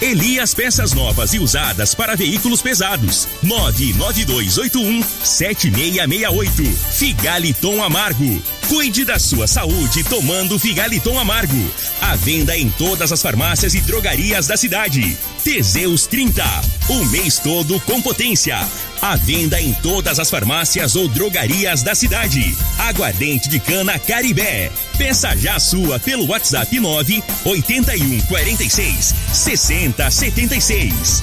Elias Peças Novas e Usadas para Veículos Pesados. 99281 7668. Figaliton Amargo. Cuide da sua saúde tomando Figaliton Amargo. A venda em todas as farmácias e drogarias da cidade. Teseus 30. O mês todo com potência. A venda em todas as farmácias ou drogarias da cidade. Aguardente de cana Caribé. Peça já sua pelo WhatsApp 9 81 46 60 76.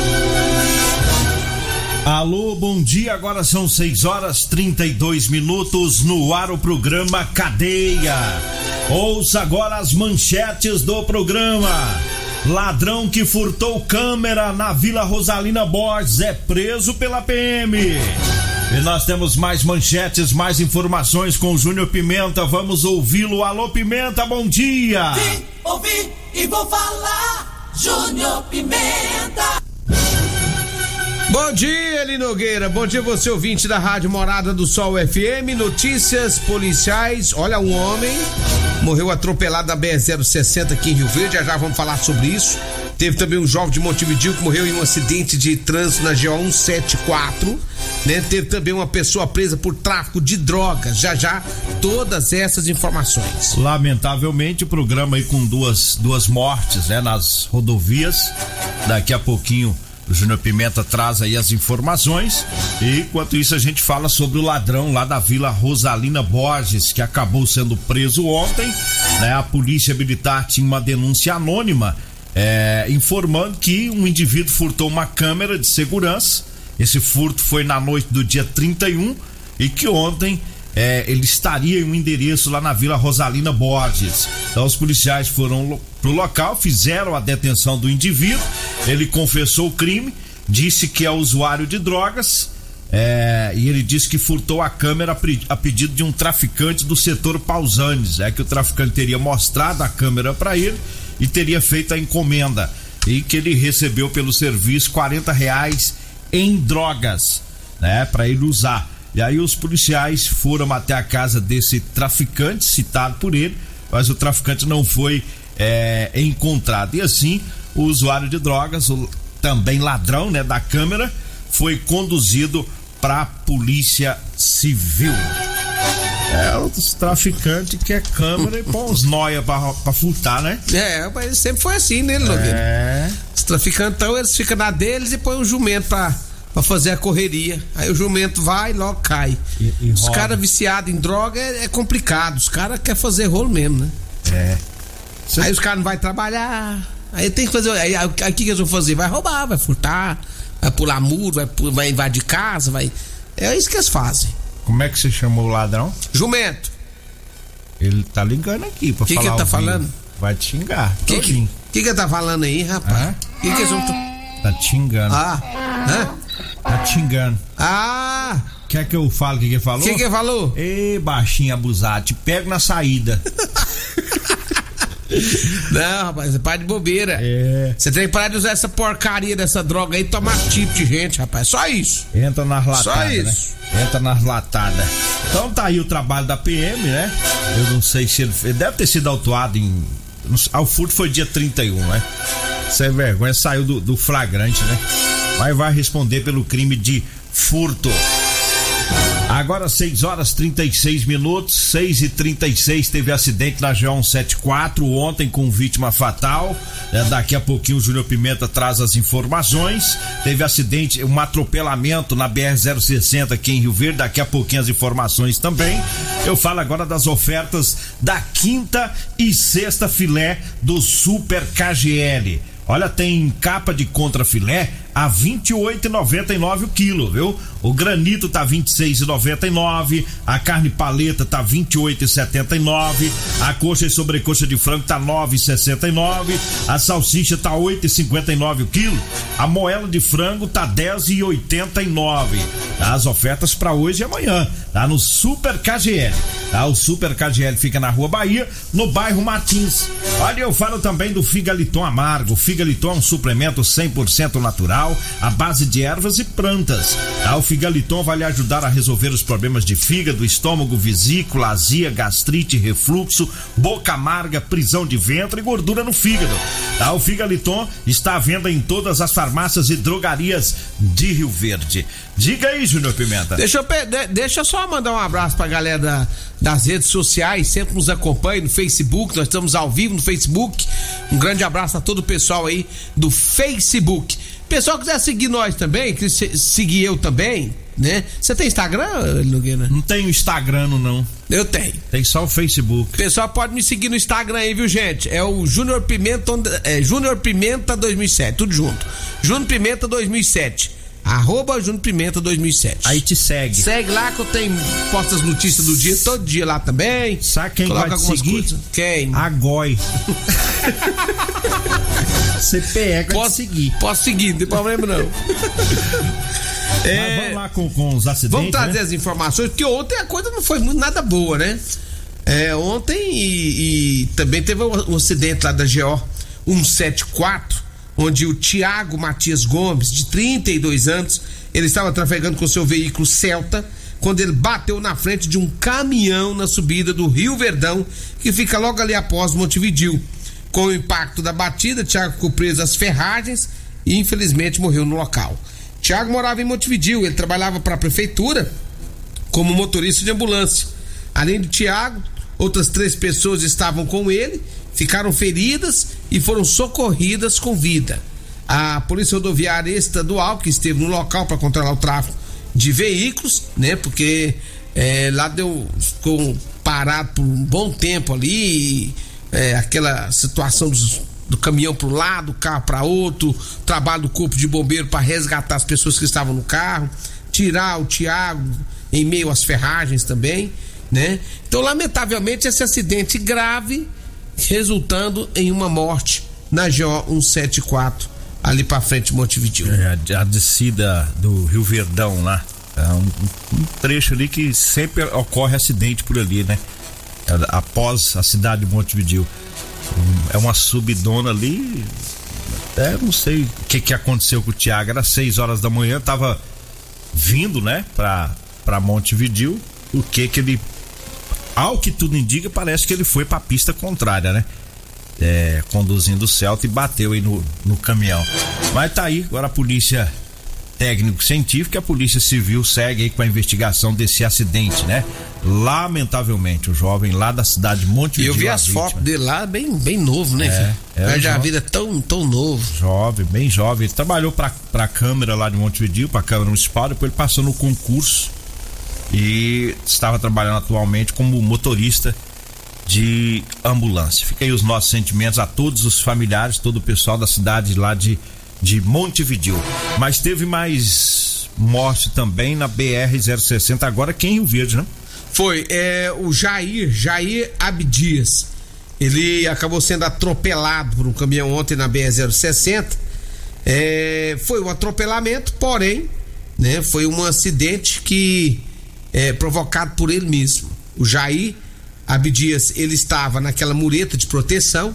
Alô, bom dia. Agora são 6 horas 32 minutos no ar o programa Cadeia. Ouça agora as manchetes do programa. Ladrão que furtou câmera na Vila Rosalina Borges é preso pela PM. E nós temos mais manchetes, mais informações com o Júnior Pimenta. Vamos ouvi-lo. Alô, Pimenta, bom dia. Vim, ouvi e vou falar. Júnior Pimenta. Bom dia, Eli Nogueira. Bom dia, você ouvinte da Rádio Morada do Sol FM. Notícias policiais. Olha, um homem morreu atropelado na BR-060 aqui em Rio Verde. Já já vamos falar sobre isso. Teve também um jovem de Montevideo que morreu em um acidente de trânsito na GO 174. Né? Teve também uma pessoa presa por tráfico de drogas. Já já, todas essas informações. Lamentavelmente, o programa aí com duas, duas mortes né, nas rodovias. Daqui a pouquinho o Júnior Pimenta traz aí as informações. E enquanto isso, a gente fala sobre o ladrão lá da Vila Rosalina Borges, que acabou sendo preso ontem. Né? A polícia militar tinha uma denúncia anônima é, informando que um indivíduo furtou uma câmera de segurança. Esse furto foi na noite do dia 31 e que ontem é, ele estaria em um endereço lá na Vila Rosalina Borges. Então os policiais foram pro local, fizeram a detenção do indivíduo. Ele confessou o crime, disse que é usuário de drogas. É, e ele disse que furtou a câmera a pedido de um traficante do setor Pausanes. É que o traficante teria mostrado a câmera para ele e teria feito a encomenda. E que ele recebeu pelo serviço 40 reais em drogas, né? Para ele usar. E aí os policiais foram até a casa desse traficante, citado por ele, mas o traficante não foi é, encontrado. E assim, o usuário de drogas, o, também ladrão né, da câmera, foi conduzido para a polícia civil. É, os traficantes que é câmera e põe os noia pra, pra furtar, né? É, mas sempre foi assim, né, Logueiro? É. Os traficantão, eles ficam na deles e põem o jumento pra pra fazer a correria. Aí o jumento vai e logo cai. E, e os caras viciados em droga é, é complicado. Os caras querem fazer rolo mesmo, né? É. Aí os caras não vão trabalhar. Aí tem que fazer. Aí o que, que eles vão fazer? Vai roubar, vai furtar, vai pular muro, vai, vai invadir casa, vai. É isso que eles fazem. Como é que você chamou o ladrão? Jumento. Ele tá ligando aqui pra Que que falar ele tá ao vivo. falando? Vai te xingar. O que, que, que que ele tá falando aí, rapaz? Hã? Que que eles vão. Tá te xingando. Ah! Hã? Tá te xingando. Ah! Quer que eu fale o que que ele falou? O que que ele falou? Ei, baixinho abusado, te pego na saída. Não, rapaz, você para de bobeira. É. Você tem que parar de usar essa porcaria dessa droga aí e tomar tipo de gente, rapaz. Só isso. Entra nas latadas, Só isso. né? Entra nas latadas. Então tá aí o trabalho da PM, né? Eu não sei se ele, ele deve ter sido autuado em. sei- Ah, furto foi dia 31, né? Sem vergonha, saiu do, do flagrante, né? Mas vai responder pelo crime de furto. Agora 6 horas 36 minutos, 6 e 36 teve acidente na G174 ontem com vítima fatal. É, daqui a pouquinho o Júnior Pimenta traz as informações. Teve acidente, um atropelamento na BR-060 aqui em Rio Verde. Daqui a pouquinho as informações também. Eu falo agora das ofertas da quinta e sexta filé do Super KGL. Olha, tem capa de contrafilé a 28,99 o quilo, viu? O granito tá 26,99, a carne paleta tá 28,79, a coxa e sobrecoxa de frango tá 9,69, a salsicha tá 8,59 o quilo, a moela de frango tá 10,89. As ofertas para hoje e amanhã, tá no Super KGL. Tá? O Super KGL fica na Rua Bahia, no bairro Martins. Olha, eu falo também do Figaliton Amargo. Figaliton é um suplemento 100% natural, à base de ervas e plantas. Tá? O Figaliton vai lhe ajudar a resolver os problemas de fígado, estômago, vesícula, azia, gastrite, refluxo, boca amarga, prisão de ventre e gordura no fígado. Tá? O Figaliton está à venda em todas as farmácias e drogarias de Rio Verde. Diga aí, Júnior Pimenta. Deixa eu, deixa eu só mandar um abraço pra galera da, das redes sociais, sempre nos acompanha no Facebook, nós estamos ao vivo no Facebook. Um grande abraço a todo o pessoal aí do Facebook. Pessoal quiser seguir nós também, que seguir eu também, né? Você tem Instagram, Nogueira? Não tenho Instagram, não. Eu tenho. Tem só o Facebook. Pessoal pode me seguir no Instagram aí, viu, gente? É o Júnior Pimenta, é, Júnior Pimenta 2007, tudo junto. Júnior Pimenta 2007. Arroba Júnior Pimenta 2007. Aí te segue. Segue lá que eu tenho posto as notícias do dia todo dia lá também. Sabe quem vai te seguir? Coisas. Quem? A Goi. CPE vai posso, seguir. Posso seguir, não tem problema não. é, vamos lá com, com os acidentes. Vamos trazer né? as informações, porque ontem a coisa não foi muito nada boa, né? É, ontem e, e também teve um, um acidente lá da GO 174 onde o Tiago Matias Gomes, de 32 anos, ele estava trafegando com seu veículo Celta quando ele bateu na frente de um caminhão na subida do Rio Verdão, que fica logo ali após Montevidil. Com o impacto da batida, Tiago ficou preso às ferragens e infelizmente morreu no local. Tiago morava em Montevidil, ele trabalhava para a prefeitura como motorista de ambulância. Além de Tiago, outras três pessoas estavam com ele ficaram feridas e foram socorridas com vida. A Polícia Rodoviária Estadual, que esteve no local para controlar o tráfego de veículos, né? Porque é, lá deu ficou parado por um bom tempo ali, é, aquela situação dos, do caminhão para um lado, carro para outro, trabalho do corpo de bombeiro para resgatar as pessoas que estavam no carro, tirar o Tiago em meio às ferragens também, né? Então, lamentavelmente, esse acidente grave resultando em uma morte na GO 174, ali para frente de Montevideo. É, a, a descida do Rio Verdão lá. É um, um, trecho ali que sempre ocorre acidente por ali, né? É, após a cidade de Montevideo. É uma subidona ali. É, não sei o que, que aconteceu com o Thiago. Era 6 horas da manhã, tava vindo, né, pra, pra Montevideo. O que que ele ao que tudo indica, parece que ele foi para a pista contrária, né? É, conduzindo o Celta e bateu aí no, no caminhão. Mas tá aí, agora a polícia técnico científico e a polícia civil segue aí com a investigação desse acidente, né? Lamentavelmente, o jovem lá da cidade de Montevideo. Eu vi as fotos dele lá, bem, bem novo, né? É, é Perde a vida tão, tão novo. Jovem, bem jovem. Ele trabalhou pra, pra câmera lá de Montevideo, pra câmera municipal, depois ele passou no concurso e estava trabalhando atualmente como motorista de ambulância. Fica aí os nossos sentimentos a todos os familiares, todo o pessoal da cidade lá de, de Montevideo. Mas teve mais morte também na BR-060, agora quem em Rio Verde, né? Foi, é, o Jair, Jair Abdias. Ele acabou sendo atropelado por um caminhão ontem na BR-060. É, foi um atropelamento, porém, né, foi um acidente que é, provocado por ele mesmo. O Jair Abdias, ele estava naquela mureta de proteção,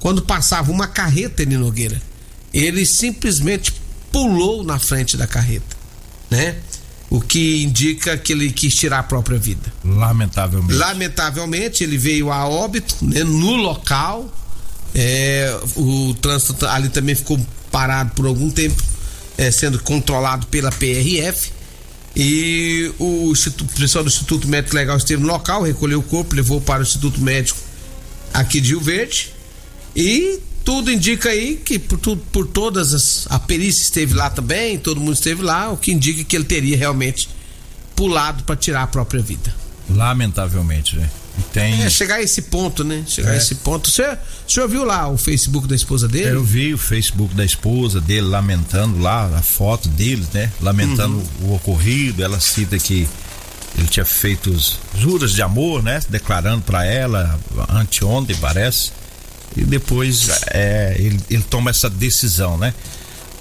quando passava uma carreta em Nogueira, ele simplesmente pulou na frente da carreta, né? O que indica que ele quis tirar a própria vida. Lamentavelmente. Lamentavelmente, ele veio a óbito, né, no local. É, o trânsito ali também ficou parado por algum tempo, é, sendo controlado pela PRF. E o, Instituto, o pessoal do Instituto Médico Legal esteve no local, recolheu o corpo, levou para o Instituto Médico aqui de Rio Verde. E tudo indica aí que por, por todas as. A perícia esteve lá também, todo mundo esteve lá, o que indica que ele teria realmente pulado para tirar a própria vida. Lamentavelmente, né? Tem... É chegar a esse ponto, né? Chegar a É. esse ponto. Você, o senhor viu lá o Facebook da esposa dele? Eu vi o Facebook da esposa dele lamentando lá, a foto deles, né? Lamentando o ocorrido. Ela cita que ele tinha feito os juras de amor, né? Declarando pra ela anteontem, parece. E depois é, ele, ele toma essa decisão, né?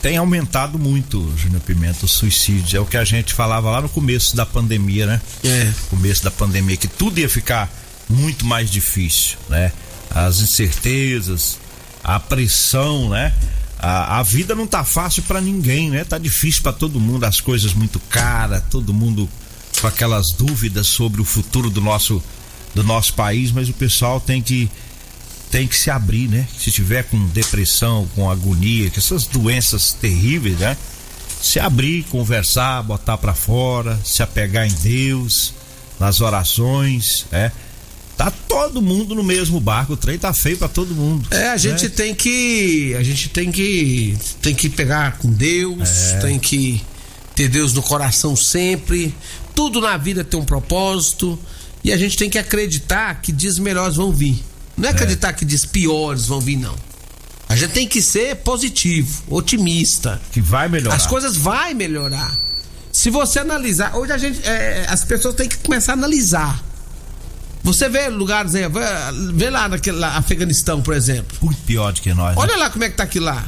Tem aumentado muito, Júnior Pimenta, o suicídio. É o que a gente falava lá no começo da pandemia, né? É. começo da pandemia que tudo ia ficar muito mais difícil, né? As incertezas, a pressão, né? A, a vida não tá fácil pra ninguém, né? Tá difícil pra todo mundo, as coisas muito caras, todo mundo com aquelas dúvidas sobre o futuro do nosso do nosso país, mas o pessoal tem que tem que se abrir, né? Se tiver com depressão, com agonia, com essas doenças terríveis, né? Se abrir, conversar, botar pra fora, se apegar em Deus, nas orações, é. Tá todo mundo no mesmo barco, o trem tá feio pra todo mundo. É, a gente né? tem que. A gente tem que. Tem que pegar com Deus, É. tem que ter Deus no coração sempre. Tudo na vida tem um propósito. E a gente tem que acreditar que dias melhores vão vir. Não é acreditar que dias piores vão vir, não. A gente tem que ser positivo, otimista. que vai melhorar. As coisas vai melhorar. Se você analisar, hoje a gente, é, as pessoas têm que começar a analisar. Você vê lugares aí, vê, vê lá naquele lá, Afeganistão, por exemplo. muito pior do que nós. né? Olha lá como é que tá aquilo lá.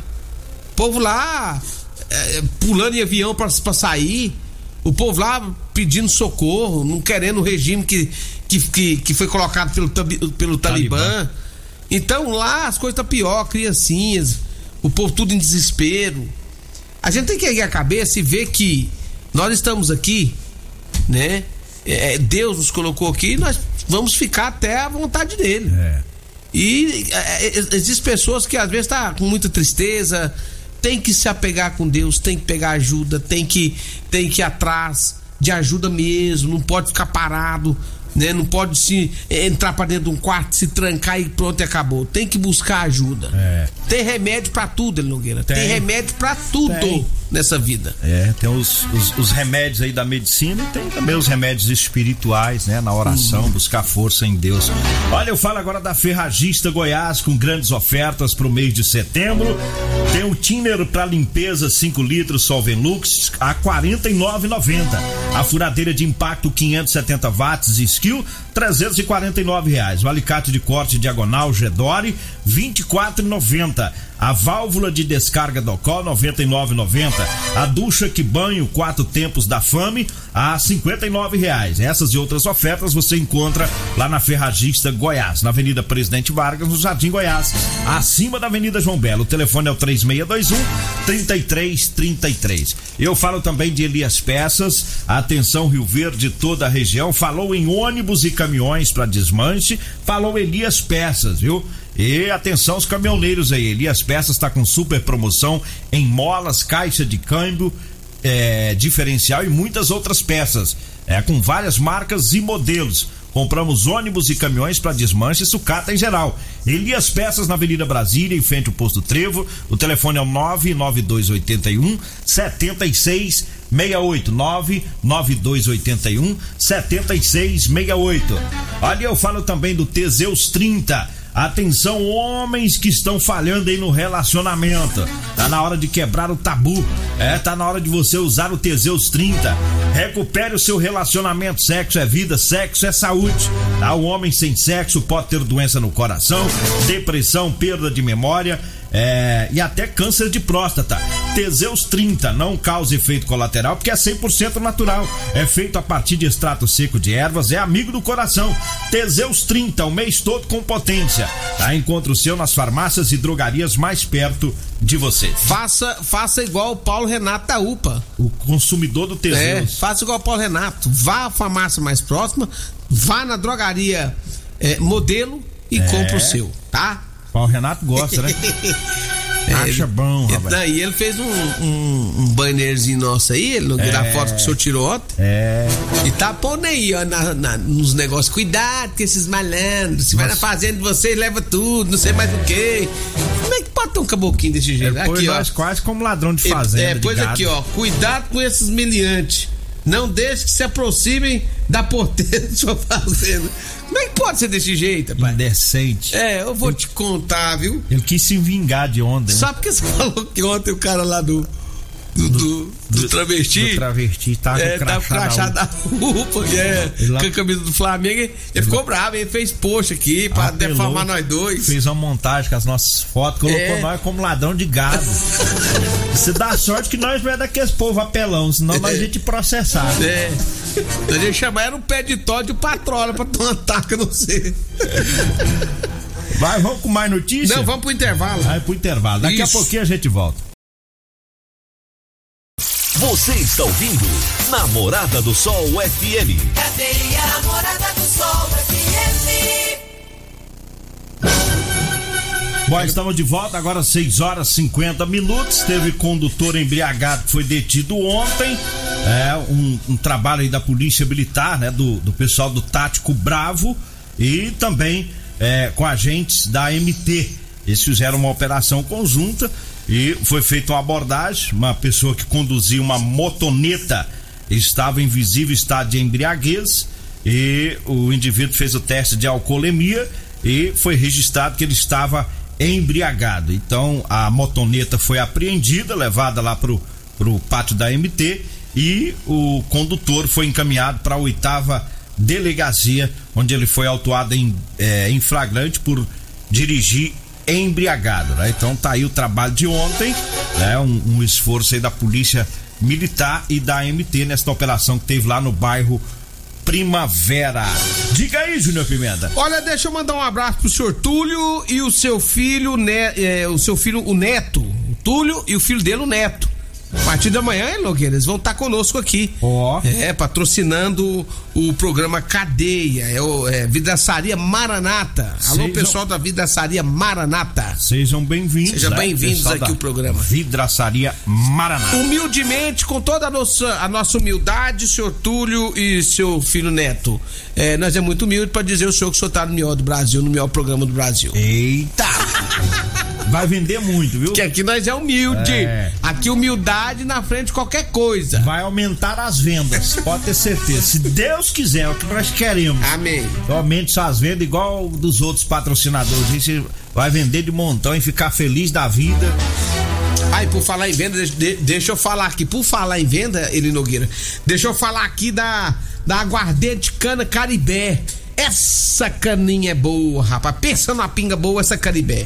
O povo lá é, pulando em avião pra sair. O povo lá pedindo socorro, não querendo o regime que, que, que, que foi colocado pelo, pelo Talibã. Talibã. Então lá as coisas tá pior, criancinhas, o povo tudo em desespero. A gente tem que erguer a cabeça e ver que nós estamos aqui, né? É, Deus nos colocou aqui e nós vamos ficar até a vontade dele. É. E é, é, existem pessoas que às vezes tá com muita tristeza, tem que se apegar com Deus, tem que pegar ajuda, tem que tem que ir atrás de ajuda mesmo, não pode ficar parado, né? Não pode se entrar pra dentro de um quarto, se trancar e pronto e acabou. Tem que buscar ajuda. É. Tem remédio pra tudo, Nogueira. Tem, Tem. remédio pra tudo Tem. Nessa vida. É, tem os, os, os remédios aí da medicina e tem também os remédios espirituais, né? Na oração, buscar força em Deus. Olha, eu falo agora da Ferragista Goiás com grandes ofertas pro mês de setembro. Tem o Tiner para limpeza 5 litros Solvenlux a R$ 49,90. A furadeira de impacto 570 watts Skill 349 reais. O alicate de corte diagonal Gedore 24,90. A válvula de descarga do Col 99,90. A ducha que banho quatro tempos da Fame a 59 reais. Essas e outras ofertas você encontra lá na Ferragista Goiás, na Avenida Presidente Vargas, no Jardim Goiás, acima da Avenida João Belo. O telefone é o 3621 3333. Eu falo também de Elias Peças. Atenção Rio Verde, toda a região. Falou em ônibus e caminhões para desmanche. Falou Elias Peças, viu? E atenção os caminhoneiros aí, Elias Peças está com super promoção em molas, caixa de câmbio, é, diferencial e muitas outras peças, é, com várias marcas e modelos. Compramos ônibus e caminhões para desmanche e sucata em geral. Elias Peças na Avenida Brasília, em frente ao posto Trevo. O telefone é o 99281 7668. 99281 7668. Ali eu falo também do Teseus 30. Atenção, homens que estão falhando aí no relacionamento. Tá na hora de quebrar o tabu. É, tá na hora de você usar o Teseus 30. Recupere o seu relacionamento. Sexo é vida, sexo é saúde. Tá? O homem sem sexo pode ter doença no coração, depressão, perda de memória. É, e até câncer de próstata. Teseus 30 não causa efeito colateral porque é 100% natural. É feito a partir de extrato seco de ervas, é amigo do coração. Teseus 30, o mês todo com potência. Tá? Encontre o seu nas farmácias e drogarias mais perto de você. Faça, faça igual o Paulo Renato da UPA. O consumidor do É, Teseus. faça igual o Paulo Renato. Vá à farmácia mais próxima, vá na drogaria é, modelo e compre o seu, tá? Paulo Renato gosta, né? Acha bom, rapaz. Daí ele fez um, um, um bannerzinho nosso aí, ele não da foto que o senhor tirou ontem. É. E tá pondo aí, ó, na, na- nos negócios. Cuidado com esses malandros. Se vai na fazenda de vocês, leva tudo, não sei mais o quê. Como é que pode ter um caboquinho desse jeito? Depois aqui, ó. nós quase como ladrão de fazenda. É, pois aqui, ó. Cuidado com esses meliantes. Não deixe que se aproximem da porteira de sua fazenda. Como é que pode ser desse jeito, pai? Indecente. É, eu vou te contar, viu? Ele quis se vingar de ontem. né? Sabe porque você falou que ontem o cara lá do. Do, do, do travesti. Do travesti tá é, com tá com o crachá da UPA, que é, Ele lá- com a camisa do Flamengo. Ele, ficou bravo, ele fez post aqui pra Apelou, defamar nós dois. Fez uma montagem com as nossas fotos, colocou É. nós como ladrão de gado. Você dá sorte que nós não é daqueles povo apelão, senão nós a gente processar. É. Nós ia chamar era um pé de Todd e o patrola pra tomar taca, não sei. Vai, vamos com mais notícias? Não, vamos pro intervalo. Vai pro intervalo. Daqui a Isso. pouquinho a gente volta. Você está ouvindo Namorada do Sol FM. Cadeia Morada do Sol FM. Bom, estamos de volta agora 6 horas 50 minutos. Teve condutor embriagado que foi detido ontem. É um, um trabalho aí da Polícia Militar, né? Do, do pessoal do Tático Bravo e também é, com agentes da MT. Eles fizeram uma operação conjunta e foi feita uma abordagem. Uma pessoa que conduzia uma motoneta estava em visível estado de embriaguez e o indivíduo fez o teste de alcoolemia e foi registrado que ele estava embriagado. Então a motoneta foi apreendida, levada lá pro, pro pátio da MT e o condutor foi encaminhado para a oitava delegacia, onde ele foi autuado em, eh, em flagrante por dirigir embriagado. Né? Então tá aí o trabalho de ontem, né? um, um esforço aí da polícia militar e da MT nesta operação que teve lá no bairro Primavera. Diga aí, Júnior Pimenta. Olha, deixa eu mandar um abraço pro senhor Túlio e o seu filho, né, é, o seu filho, o Neto. O Túlio e o filho dele, o Neto. A partir da manhã, hein, Nogueira, eles vão estar conosco aqui. Ó. É, patrocinando o programa Cadeia, é o é, Vidraçaria Maranata. Alô, Sejam- pessoal da Vidraçaria Maranata. Sejam bem-vindos. Sejam né? bem-vindos aqui ao programa. Vidraçaria Maraná. Humildemente, com toda a nossa, a nossa humildade, senhor Túlio e seu filho Neto. É, nós é muito humilde pra dizer o senhor que o senhor tá no melhor do Brasil, no melhor programa do Brasil. Eita! Vai vender muito, viu? Que aqui nós é humilde. É. Aqui humildade na frente de qualquer coisa. Vai aumentar as vendas, pode ter certeza. Se Deus quiser, é o que nós queremos. Amém. Aumente suas vendas igual dos outros patrocinadores. Você vai vender de montão e ficar feliz da vida. Aí, por falar em venda, deixa, de- deixa eu falar aqui. Por falar em venda, Eli Nogueira, deixa eu falar aqui da, da aguardente cana Caribé. Essa caninha é boa, rapaz. Pensa numa pinga boa, essa Caribé.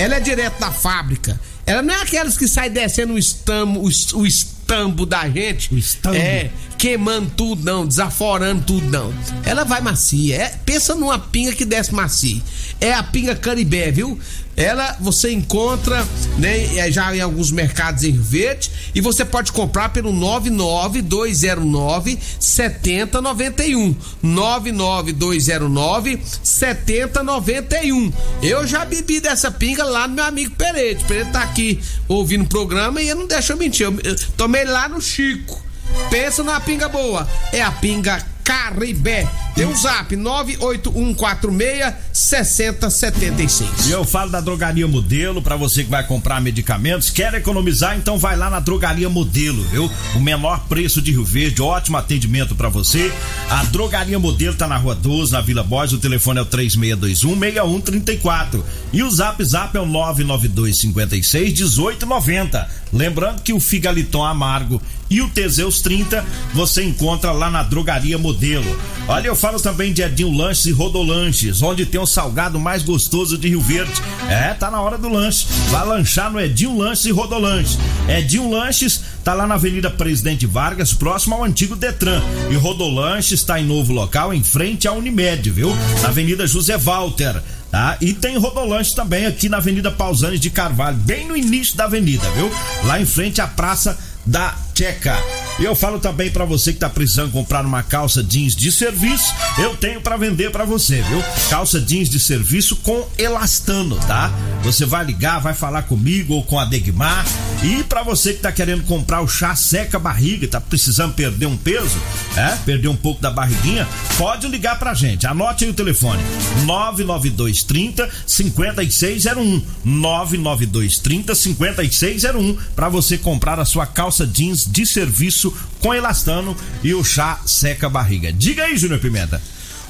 Ela é direto da fábrica. Ela não é aquelas que sai descendo o estambo, o, o estambo da gente. O estambo. É, queimando tudo, não, desaforando tudo, não. Ela vai macia. É, pensa numa pinga que desce macia. É a pinga Caribé, viu? Ela você encontra, né, já em alguns mercados em Rio Verde e você pode comprar pelo 99209 7091. 99209 7091. Eu já bebi dessa pinga lá no meu amigo Pereira. Pereira tá aqui ouvindo o programa e ele não deixa eu mentir. Eu, eu tomei lá no Chico. Pensa numa pinga boa. É a pinga Caribé. Tem um zap 981466076. E eu falo da Drogaria Modelo, pra você que vai comprar medicamentos, quer economizar, então vai lá na Drogaria Modelo, viu? O menor preço de Rio Verde, ótimo atendimento pra você. A Drogaria Modelo tá na Rua 12, na Vila Borges, o telefone é o 3621-6134. E o Zap Zap é o 99256-1890. Lembrando que o Figaliton Amargo e o Teseus 30 você encontra lá na Drogaria Modelo. Olha, eu falo também de Edinho Lanches e Rodolanches, onde tem o salgado mais gostoso de Rio Verde. É, tá na hora do lanche. Vai lanchar no Edinho Lanches e Rodolanches. Edinho Lanches tá lá na Avenida Presidente Vargas, próximo ao antigo Detran. E Rodolanches tá em novo local, em frente à Unimed, viu? Na Avenida José Walter. Tá? E tem Rodolanche também aqui na Avenida Pausanes de Carvalho, bem no início da avenida, viu? Lá em frente à Praça da Checa. E eu falo também pra você que tá precisando comprar uma calça jeans de serviço, eu tenho pra vender pra você, viu? Calça jeans de serviço com elastano, tá? Você vai ligar, vai falar comigo ou com a Degmar. E pra você que tá querendo comprar o chá seca barriga, tá precisando perder um peso, é? Perder um pouco da barriguinha, pode ligar pra gente. Anote aí o telefone: 99230 5601. 99230 5601 para você comprar a sua calça jeans de serviço com elastano e o chá seca barriga. Diga aí, Júnior Pimenta.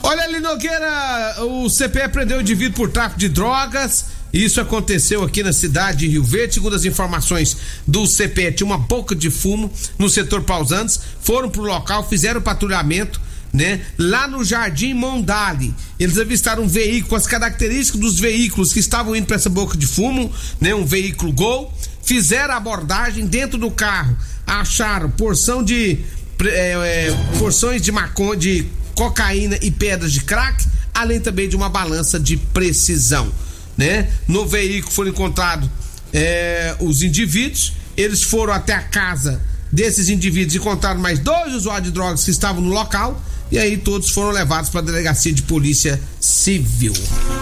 Olha ali, Nogueira, o CPE prendeu o indivíduo por tráfico de drogas. Isso aconteceu aqui na cidade de Rio Verde. Segundo as informações do CPE, tinha uma boca de fumo no setor Pausantes. Foram pro local, fizeram patrulhamento, né? Lá no Jardim Mondale. Eles avistaram um veículo, as características dos veículos que estavam indo para essa boca de fumo, né? Um veículo Gol. Fizeram a abordagem dentro do carro. Acharam porção de. É, é, porções de maconha, de cocaína e pedras de crack, além também de uma balança de precisão né? No veículo foram encontrados é, os indivíduos, eles foram até a casa desses indivíduos e encontraram mais dois usuários de drogas que estavam no local e aí todos foram levados para a delegacia de polícia civil.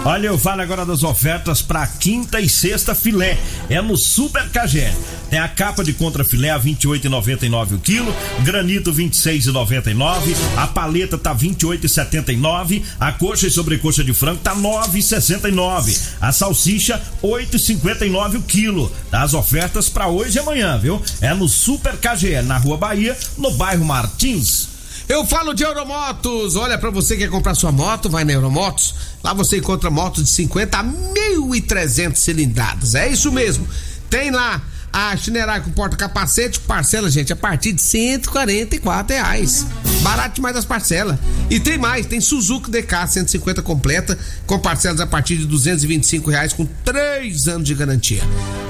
Olha, eu falo agora das ofertas para quinta e sexta filé. É no Super Cagé. Tem a capa de contra filé a 28,99 o quilo, granito 26,99, a paleta tá 28,79, a coxa e sobrecoxa de frango tá 9,69, a salsicha 8,59 o quilo. As ofertas para hoje e amanhã, viu? É no Super KGE, na Rua Bahia, no bairro Martins. Eu falo de Euromotos. Olha, para você que quer comprar sua moto, vai na Euromotos. Lá você encontra motos de 50 a 1.300 cilindradas. É isso mesmo. Tem lá a Chinerai com porta-capacete, parcela, gente, a partir de 144 reais. Barato demais das parcelas. E tem mais, tem Suzuki DK 150 completa, com parcelas a partir de 225 reais, com 3 anos de garantia.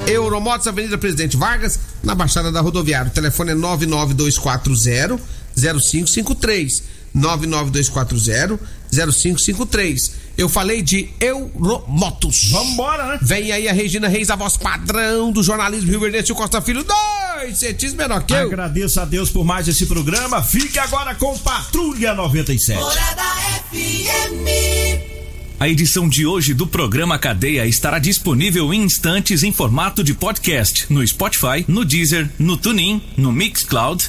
Euromotos, Avenida Presidente Vargas, na Baixada da Rodoviária. O telefone é 99240 0553 99240 0553. Eu falei de Euromotos. Vambora, né? Vem aí a Regina Reis, a voz padrão do jornalismo Rio Verde, o Costa Filho, dois centímetros menor que eu. Agradeço a Deus por mais esse programa. Fique agora com Patrulha 97. Morada FM. A edição de hoje do programa Cadeia estará disponível em instantes em formato de podcast no Spotify, no Deezer, no TuneIn, no Mixcloud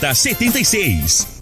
76.